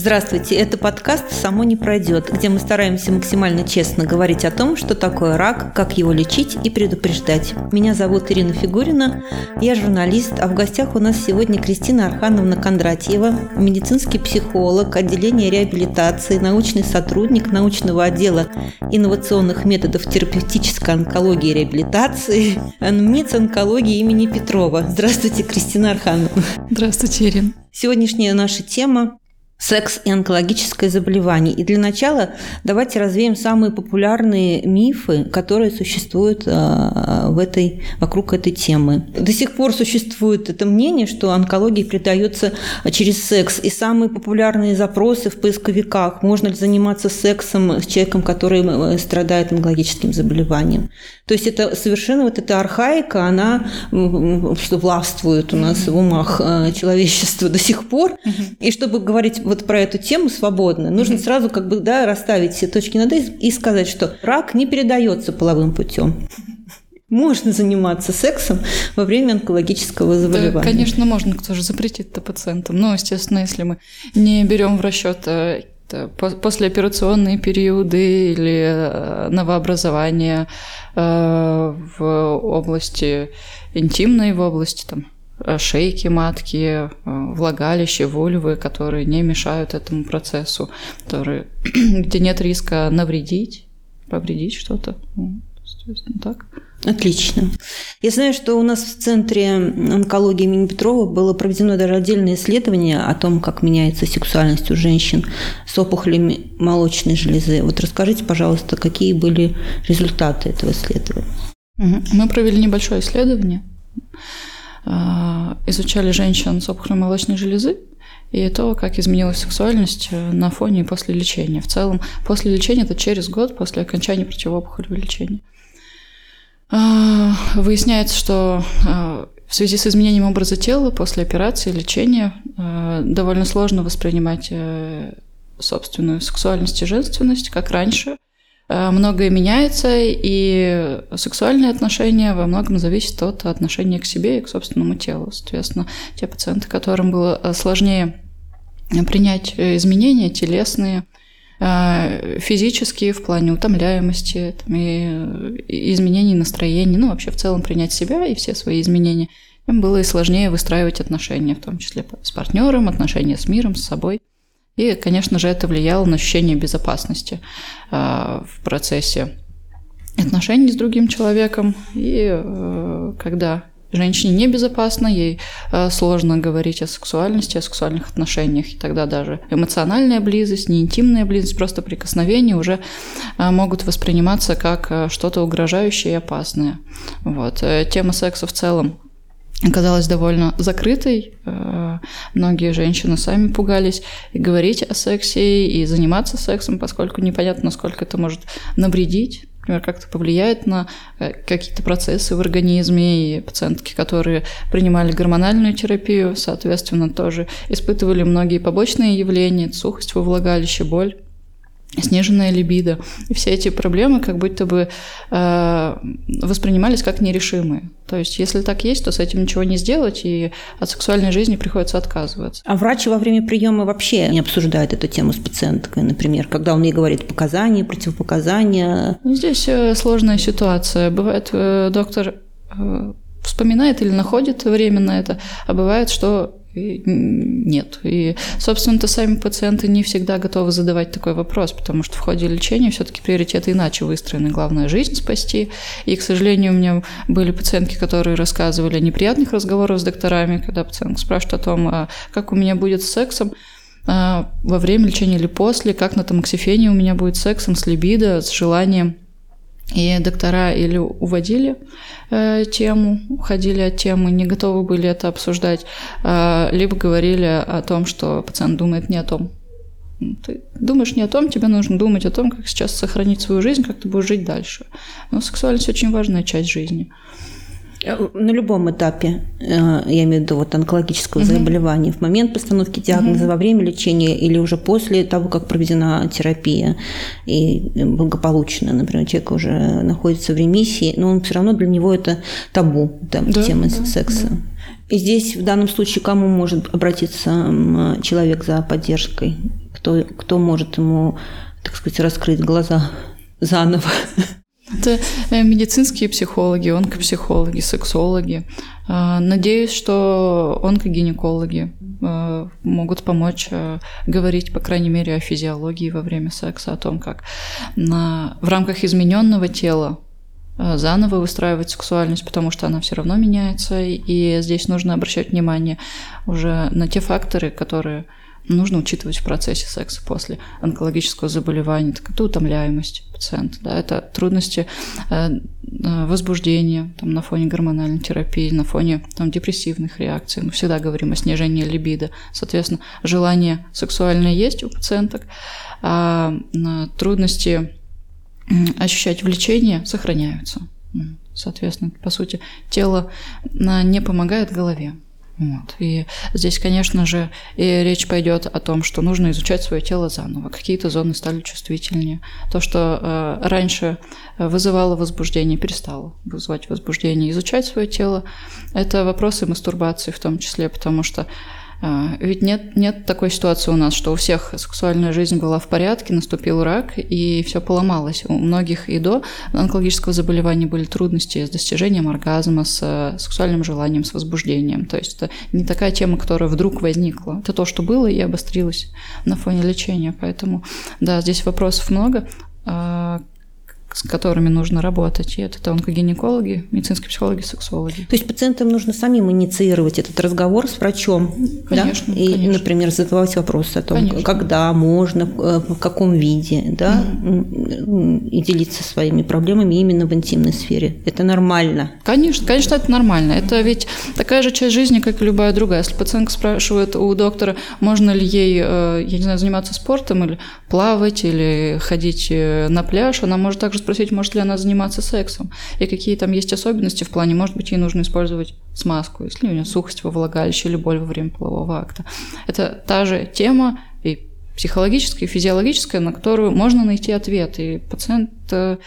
Здравствуйте, это подкаст «Само не пройдет», где мы стараемся максимально честно говорить о том, что такое рак, как его лечить и предупреждать. Меня зовут Ирина Фигурина, я журналист, а в гостях у нас сегодня Кристина Архановна Кондратьева, медицинский психолог, отделение реабилитации, научный сотрудник научного отдела инновационных методов терапевтической онкологии и реабилитации, МИЦ онкологии имени Петрова. Здравствуйте, Кристина Архановна. Здравствуйте, Ирина. Сегодняшняя наша тема секс и онкологическое заболевание. И для начала давайте развеем самые популярные мифы, которые существуют а, в этой, вокруг этой темы. До сих пор существует это мнение, что онкология передается через секс. И самые популярные запросы в поисковиках – можно ли заниматься сексом с человеком, который э, страдает онкологическим заболеванием. То есть это совершенно вот эта архаика, она что властвует у нас в умах э, человечества до сих пор. И чтобы говорить вот про эту тему свободно, нужно сразу как бы да, расставить все точки над «и» и сказать, что рак не передается половым путем. Можно заниматься сексом во время онкологического заболевания. Да, конечно, можно, кто же запретит это пациентам. Но, естественно, если мы не берем в расчет э, послеоперационные периоды или э, новообразования э, в области интимной, в области там, Э, шейки матки, э, влагалище, вульвы, которые не мешают этому процессу, которые, где нет риска навредить, повредить что-то. Ну, так. Отлично. Я знаю, что у нас в Центре онкологии имени Петрова было проведено даже отдельное исследование о том, как меняется сексуальность у женщин с опухолями молочной железы. Вот расскажите, пожалуйста, какие были результаты этого исследования? Мы провели небольшое исследование а, изучали женщин с опухолью молочной железы и то, как изменилась сексуальность э, на фоне и после лечения. В целом, после лечения это через год после окончания противоопухолевого лечения. А, выясняется, что а, в связи с изменением образа тела после операции, лечения, довольно сложно воспринимать э, собственную сексуальность и женственность, как раньше – многое меняется, и сексуальные отношения во многом зависят от отношения к себе и к собственному телу. Соответственно, те пациенты, которым было э, сложнее принять э, изменения телесные, физические в плане утомляемости там, и изменений настроения, ну вообще в целом принять себя и все свои изменения, им было и сложнее выстраивать отношения, в том числе с партнером, отношения с миром, с собой. И, конечно же, это влияло на ощущение безопасности а, в процессе отношений с другим человеком. И э, когда женщине небезопасно, ей э, сложно говорить о сексуальности, о сексуальных отношениях, и тогда даже эмоциональная близость, не интимная близость, просто прикосновения уже э, могут восприниматься как что-то угрожающее и опасное. Вот. Тема секса в целом оказалась довольно закрытой. Э, многие женщины сами пугались и говорить о сексе, и заниматься сексом, поскольку непонятно, насколько это может навредить например, как-то повлияет на э, какие-то процессы в организме, и пациентки, которые принимали гормональную терапию, соответственно, тоже испытывали многие побочные явления, сухость во влагалище, боль сниженная либидо. И все эти проблемы как будто бы э, воспринимались как нерешимые. То есть, если так есть, то с этим ничего не сделать, и от сексуальной жизни приходится отказываться. А врач во время приема вообще не обсуждает эту тему с пациенткой, например, когда он ей говорит показания, противопоказания? Здесь э, сложная ситуация. Бывает, э, доктор э, вспоминает или находит время на это, а бывает, что нет. И, собственно-то, сами пациенты не всегда готовы задавать такой вопрос, потому что в ходе лечения все-таки приоритеты иначе выстроены. Главное – жизнь спасти. И, к сожалению, у меня были пациентки, которые рассказывали о неприятных разговорах с докторами, когда пациентка спрашивает о том, а как у меня будет с сексом, а во время лечения или после, как на тамоксифене у меня будет сексом, с либидо, с желанием – и доктора или уводили э, тему, уходили от темы, не готовы были это обсуждать, э, либо говорили о том, что пациент думает не о том. Ты думаешь не о том, тебе нужно думать о том, как сейчас сохранить свою жизнь, как ты будешь жить дальше. Но сексуальность очень важная часть жизни. На любом этапе, э, я имею в виду вот онкологического угу. заболевания, в момент постановки диагноза, угу. во время лечения или уже после того, как проведена терапия и благополучно, например, человек уже находится в ремиссии, но он все равно для него это табу, там, да, тема да, секса. Да. И здесь в данном случае кому может обратиться человек за поддержкой? кто, кто может ему, так сказать, раскрыть глаза заново. Это э, медицинские психологи, онкопсихологи, сексологи. А, надеюсь, что онкогинекологи э, могут помочь э, говорить, по крайней мере, о физиологии во время секса, о том, как в рамках измененного тела заново выстраивать сексуальность, потому что она все равно меняется, и здесь нужно обращать внимание уже на те факторы, которые нужно учитывать в процессе секса после онкологического заболевания. Так, это утомляемость пациента, да, это трудности э, э, возбуждения там, на фоне гормональной терапии, на фоне там, депрессивных реакций. Мы всегда говорим о снижении либидо. Соответственно, желание сексуальное есть у пациенток, а трудности ощущать влечение сохраняются. Соответственно, по сути, тело не помогает голове. Вот. И здесь, конечно же, и речь пойдет о том, что нужно изучать свое тело заново. Какие-то зоны стали чувствительнее. То, что э, раньше вызывало возбуждение, перестало вызывать возбуждение. Изучать свое тело – это вопросы мастурбации в том числе, потому что ведь нет, нет такой ситуации у нас, что у всех сексуальная жизнь была в порядке, наступил рак, и все поломалось. У многих и до онкологического заболевания были трудности с достижением оргазма, с э, сексуальным желанием, с возбуждением. То есть это не такая тема, которая вдруг возникла. Это то, что было и обострилось на фоне лечения. Поэтому, да, здесь вопросов много а, с которыми нужно работать. И это онкогинекологи, медицинские психологи, сексологи. То есть пациентам нужно самим инициировать этот разговор с врачом, конечно, да? И, конечно. например, задавать вопросы о том, конечно. когда можно, э, в каком виде, да, mm. и делиться своими проблемами именно в интимной сфере. Это нормально. Конечно, конечно, это нормально. Это ведь такая же часть жизни, как и любая другая. Если пациентка спрашивает у доктора, можно ли ей, э, я не знаю, заниматься спортом или плавать, или ходить э, на пляж, она может также спросить, может ли она заниматься сексом, и какие там есть особенности в плане, может быть, ей нужно использовать смазку, если у нее сухость во влагалище или боль во время полового акта. Это та же тема и психологическая, и физиологическая, на которую можно найти ответ, и пациент э,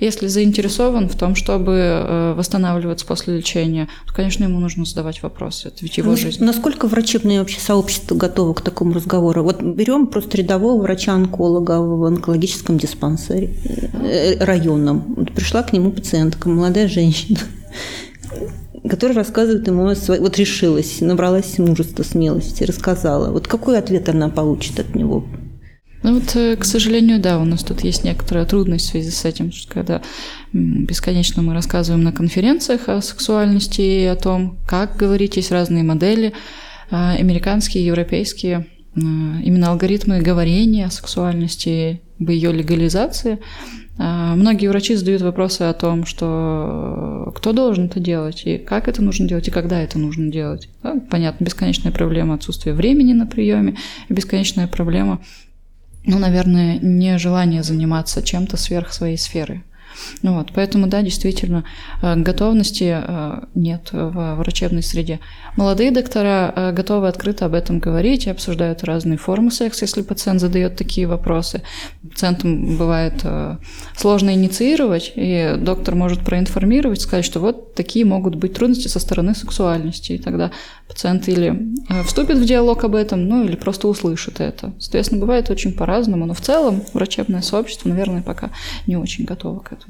если заинтересован в том, чтобы э, восстанавливаться после лечения, то, конечно, ему нужно задавать вопросы. Это ведь его ну, жизнь. Насколько врачебное вообще сообщество готово к такому разговору? Вот берем просто рядового врача-онколога в онкологическом диспансере э, районном. Пришла к нему пациентка, молодая женщина которая рассказывает ему о своей... Вот решилась, набралась мужества, смелости, рассказала. Вот какой ответ она получит от него? Ну вот, э, к сожалению, да, у нас тут есть некоторая трудность в связи с этим, что когда бесконечно мы рассказываем на конференциях о сексуальности и о том, как говорить, есть разные модели, а, американские, европейские, именно алгоритмы говорения о сексуальности, об ее легализации. А, многие врачи задают вопросы о том, что э, кто должен это делать, и как это нужно делать, и когда это нужно делать. Понятно, бесконечная проблема отсутствия времени на приеме, бесконечная проблема ну, наверное, не желание заниматься чем-то сверх своей сферы. Ну вот, поэтому, да, действительно, э, готовности э, нет в врачебной среде. Молодые доктора э, готовы открыто об этом говорить и обсуждают разные формы секса, если пациент задает такие вопросы. Пациентам бывает сложно инициировать, и доктор может проинформировать, сказать, что вот такие могут быть трудности со стороны сексуальности, и тогда пациент или вступит в диалог об этом, ну или просто услышит это. Соответственно, бывает очень по-разному, но в целом врачебное сообщество, наверное, пока не очень готово к этому.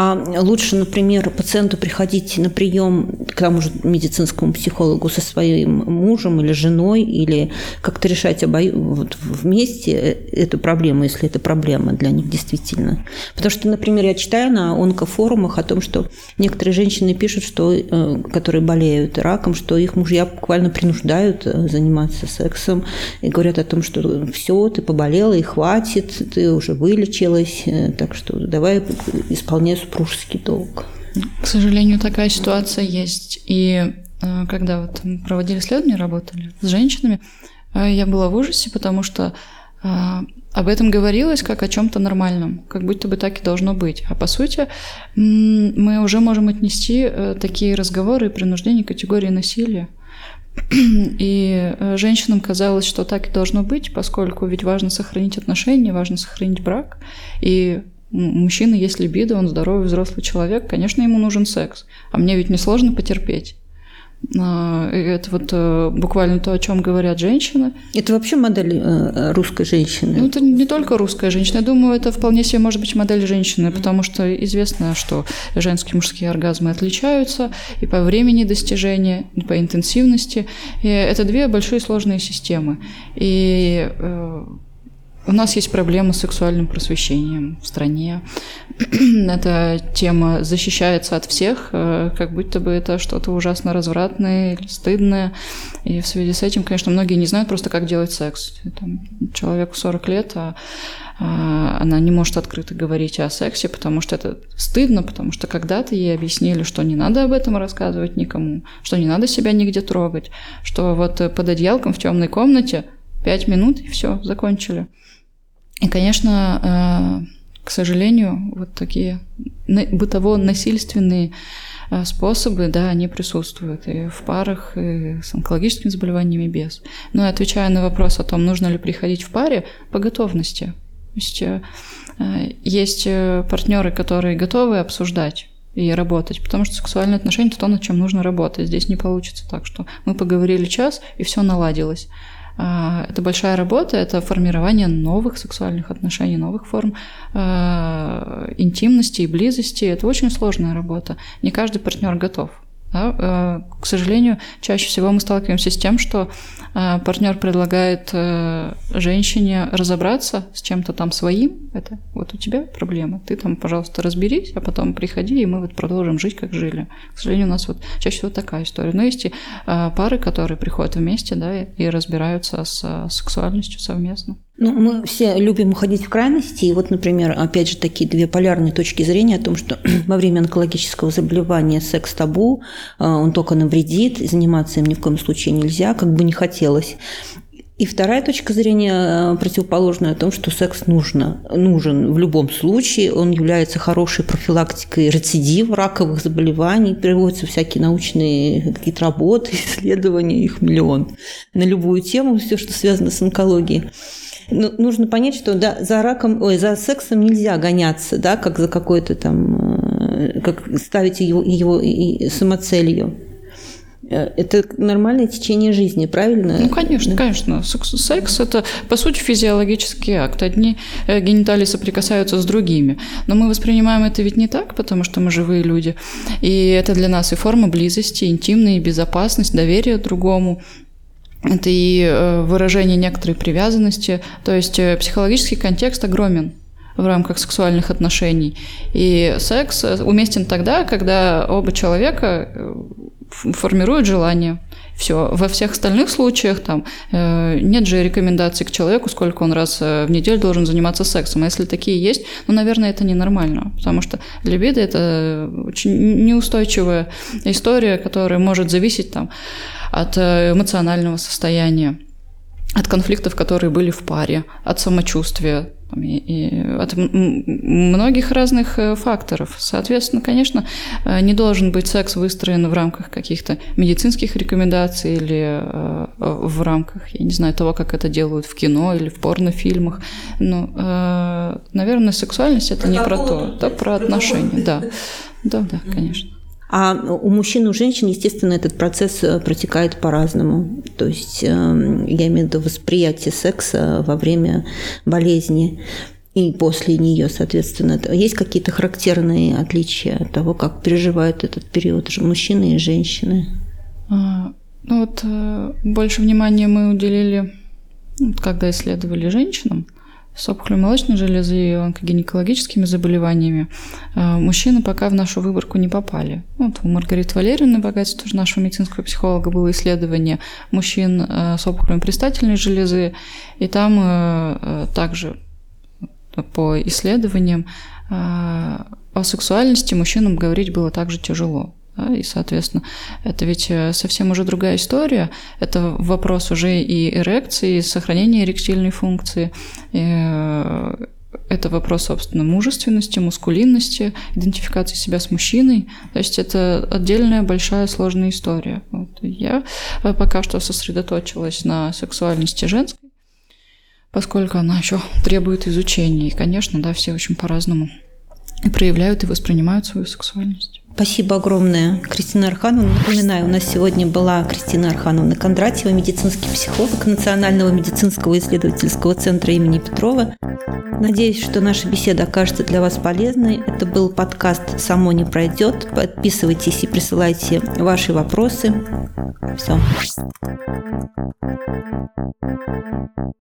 А лучше, например, пациенту приходить на прием к тому же медицинскому психологу со своим мужем или женой, или как-то решать обо... вот вместе эту проблему, если это проблема для них действительно. Потому что, например, я читаю на онкофорумах о том, что некоторые женщины пишут, что, э, которые болеют раком, что их мужья буквально принуждают э, заниматься сексом и говорят о том, что все, ты поболела и хватит, ты уже вылечилась, э, так что давай исполняй супружеский долг. К сожалению, такая ситуация есть. И э, когда вот мы проводили исследования, работали с женщинами, э, я была в ужасе, потому что э, об этом говорилось как о чем-то нормальном, как будто бы так и должно быть. А по сути, мы уже можем отнести такие разговоры и принуждение к категории насилия. И женщинам казалось, что так и должно быть, поскольку ведь важно сохранить отношения, важно сохранить брак. И мужчина есть либидо, он здоровый взрослый человек, конечно, ему нужен секс. А мне ведь не сложно потерпеть. А, это вот э, буквально то, о чем говорят женщины. Это вообще модель э, русской женщины? Ну, это не только русская женщина. Я думаю, это вполне себе может быть модель женщины, потому что известно, что женские и мужские оргазмы отличаются и по времени достижения, и по интенсивности. И это две большие сложные системы. И э, у нас есть проблема с сексуальным просвещением в стране. Эта тема защищается от всех, э, как будто бы это что-то ужасно развратное или стыдное. И в связи с этим, конечно, многие не знают просто, как делать секс. Там, человеку 40 лет, а, а она не может открыто говорить о сексе, потому что это стыдно, потому что когда-то ей объяснили, что не надо об этом рассказывать никому, что не надо себя нигде трогать, что вот под одеялком в темной комнате пять минут и все, закончили. И, конечно, э, к сожалению, вот такие бытово-насильственные э, способы, да, они присутствуют и в парах, и с онкологическими заболеваниями без. Но и отвечая на вопрос о том, нужно ли приходить в паре, по готовности. То есть э, есть партнеры, которые готовы обсуждать и работать, потому что сексуальные отношения – это то, над чем нужно работать. Здесь не получится так, что мы поговорили час, и все наладилось. А, это большая работа, это формирование новых сексуальных отношений, новых форм а, интимности и близости. Это очень сложная работа. Не каждый партнер готов. А, к сожалению, чаще всего мы сталкиваемся с тем, что партнер предлагает э, женщине разобраться с чем-то там своим. Это вот у тебя проблема. Ты там, пожалуйста, разберись, а потом приходи, и мы вот продолжим жить, как жили. К сожалению, у нас вот чаще всего такая история. Но есть и а, пары, которые приходят вместе, да, и разбираются с сексуальностью совместно. Ну, мы все любим уходить в крайности. И вот, например, опять же, такие две полярные точки зрения о том, что во время онкологического заболевания секс табу, а, он только навредит, заниматься им ни в коем случае нельзя, как бы не хотелось. И вторая точка зрения а, противоположная о том, что секс нужно, нужен в любом случае. Он является хорошей профилактикой рецидива раковых заболеваний. Приводятся всякие научные какие-то работы, исследования, их миллион. На любую тему, все, что связано с онкологией. Ну, нужно понять, что да, за раком, ой, за сексом нельзя гоняться, да, как за какой-то там, э, как ставить его, его самоцелью. Э, это нормальное течение жизни, правильно? Ну, конечно, да. конечно. Секс, секс – это, по сути, физиологический акт. Одни э, гениталии соприкасаются с другими. Но мы воспринимаем это ведь не так, потому что мы живые люди. И это для нас и форма близости, интимная, безопасность, доверие другому. Это и э, выражение некоторой привязанности. То есть психологический контекст огромен в рамках сексуальных отношений. И секс уместен тогда, когда оба человека формируют желание. Все. Во всех остальных случаях там э, нет же рекомендаций к человеку, сколько он раз в неделю должен заниматься сексом. А если такие есть, ну, наверное, это ненормально, потому что либидо – это очень неустойчивая история, которая может зависеть там от э, эмоционального состояния, от конфликтов, которые были в паре, от самочувствия, и от многих разных э, факторов. Соответственно, конечно, э, не должен быть секс выстроен в рамках каких-то медицинских рекомендаций или в рамках, я не знаю, того, как это делают в кино или в порнофильмах. Но, наверное, сексуальность это не про то, это про отношения. Да, да, да, конечно. А у мужчин и у женщин, естественно, этот процесс э, протекает по-разному. То есть эм, я имею в виду восприятие секса во время болезни и после нее, соответственно. Есть какие-то характерные отличия от того, как переживают этот период мужчины и женщины? А, ну вот э, больше внимания мы уделили, когда исследовали женщинам, с опухолью молочной железы и онкогинекологическими заболеваниями, а, мужчины пока в нашу выборку не попали. Вот у Маргариты Валерьевны Богатец, тоже нашего медицинского психолога, было исследование мужчин а, с опухолью предстательной железы, и там а, также по исследованиям о сексуальности мужчинам говорить было также тяжело. Да, и, соответственно, это ведь э, совсем уже другая история. Это вопрос уже и эрекции, и сохранения эректильной функции. И э, это вопрос, собственно, мужественности, мускулинности, идентификации себя с мужчиной. То есть это отдельная большая сложная история. Вот. Я э, пока что сосредоточилась на сексуальности женской, поскольку она еще требует изучения. И, конечно, да, все очень по-разному проявляют и воспринимают свою сексуальность. Спасибо огромное, Кристина Архановна. Напоминаю, у нас сегодня была Кристина Архановна Кондратьева, медицинский психолог Национального медицинского исследовательского центра имени Петрова. Надеюсь, что наша беседа окажется для вас полезной. Это был подкаст «Само не пройдет». Подписывайтесь и присылайте ваши вопросы. Все.